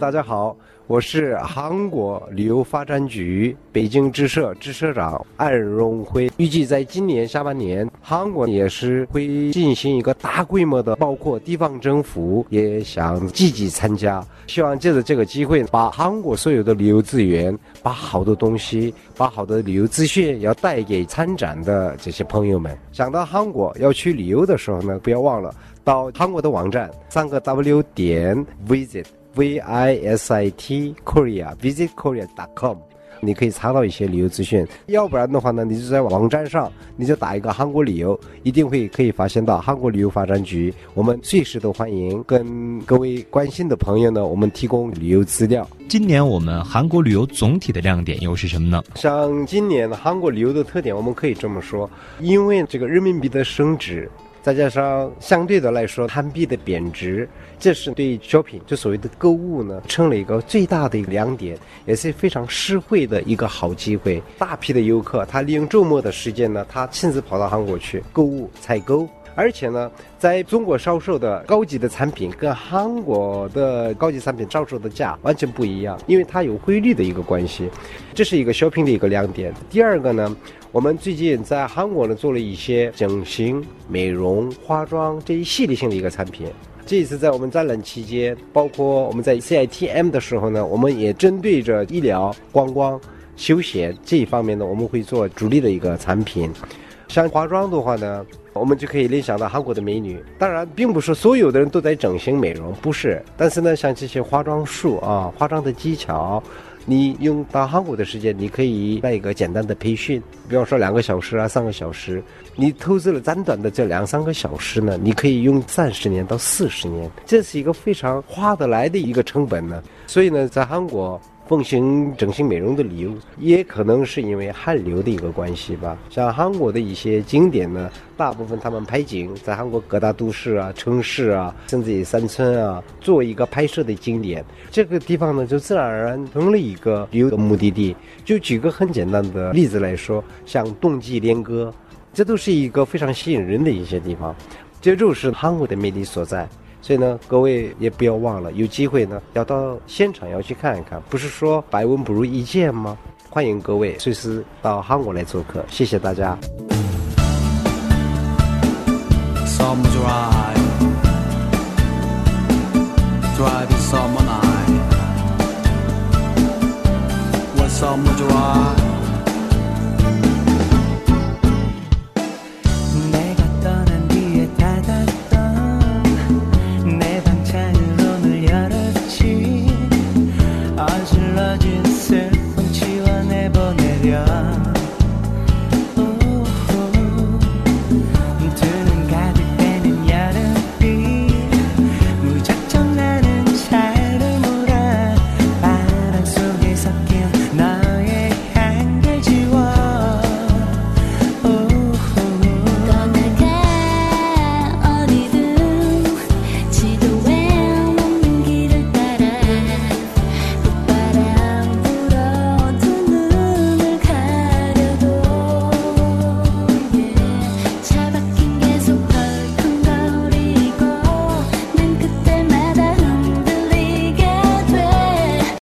大家好，我是韩国旅游发展局北京支社支社长安荣辉。预计在今年下半年，韩国也是会进行一个大规模的，包括地方政府也想积极参加。希望借着这个机会，把韩国所有的旅游资源，把好的东西，把好的旅游资讯，要带给参展的这些朋友们。想到韩国要去旅游的时候呢，不要忘了到韩国的网站三个 W 点 visit。V i s i t korea visit korea dot com，你可以查到一些旅游资讯。要不然的话呢，你就在网站上，你就打一个韩国旅游，一定会可以发现到韩国旅游发展局。我们随时都欢迎跟各位关心的朋友呢，我们提供旅游资料。今年我们韩国旅游总体的亮点又是什么呢？像今年韩国旅游的特点，我们可以这么说，因为这个人民币的升值。再加上相对的来说，韩币的贬值，这是对 shopping 就所谓的购物呢，成了一个最大的一个亮点，也是非常实惠的一个好机会。大批的游客，他利用周末的时间呢，他亲自跑到韩国去购物采购。而且呢，在中国销售的高级的产品跟韩国的高级产品销售的价完全不一样，因为它有汇率的一个关系，这是一个 shopping 的一个亮点。第二个呢，我们最近在韩国呢做了一些整形、美容、化妆这一系列性的一个产品。这一次在我们展览期间，包括我们在 CITM 的时候呢，我们也针对着医疗、观光、休闲这一方面呢，我们会做主力的一个产品。像化妆的话呢，我们就可以联想到韩国的美女。当然，并不是所有的人都在整形美容，不是。但是呢，像这些化妆术啊，化妆的技巧，你用到韩国的时间，你可以来一个简单的培训，比方说两个小时啊，三个小时。你投资了短短的这两三个小时呢，你可以用三十年到四十年，这是一个非常划得来的一个成本呢。所以呢，在韩国。奉行整形美容的理由，也可能是因为汗流的一个关系吧。像韩国的一些景点呢，大部分他们拍景在韩国各大都市啊、城市啊，甚至于山村啊，做一个拍摄的景点。这个地方呢，就自然而然成了一个旅游的目的地。就举个很简单的例子来说，像冬季恋歌，这都是一个非常吸引人的一些地方。这就是韩国的魅力所在。所以呢，各位也不要忘了，有机会呢要到现场要去看一看。不是说百闻不如一见吗？欢迎各位随时到韩国来做客，谢谢大家。Summer drive. Yeah.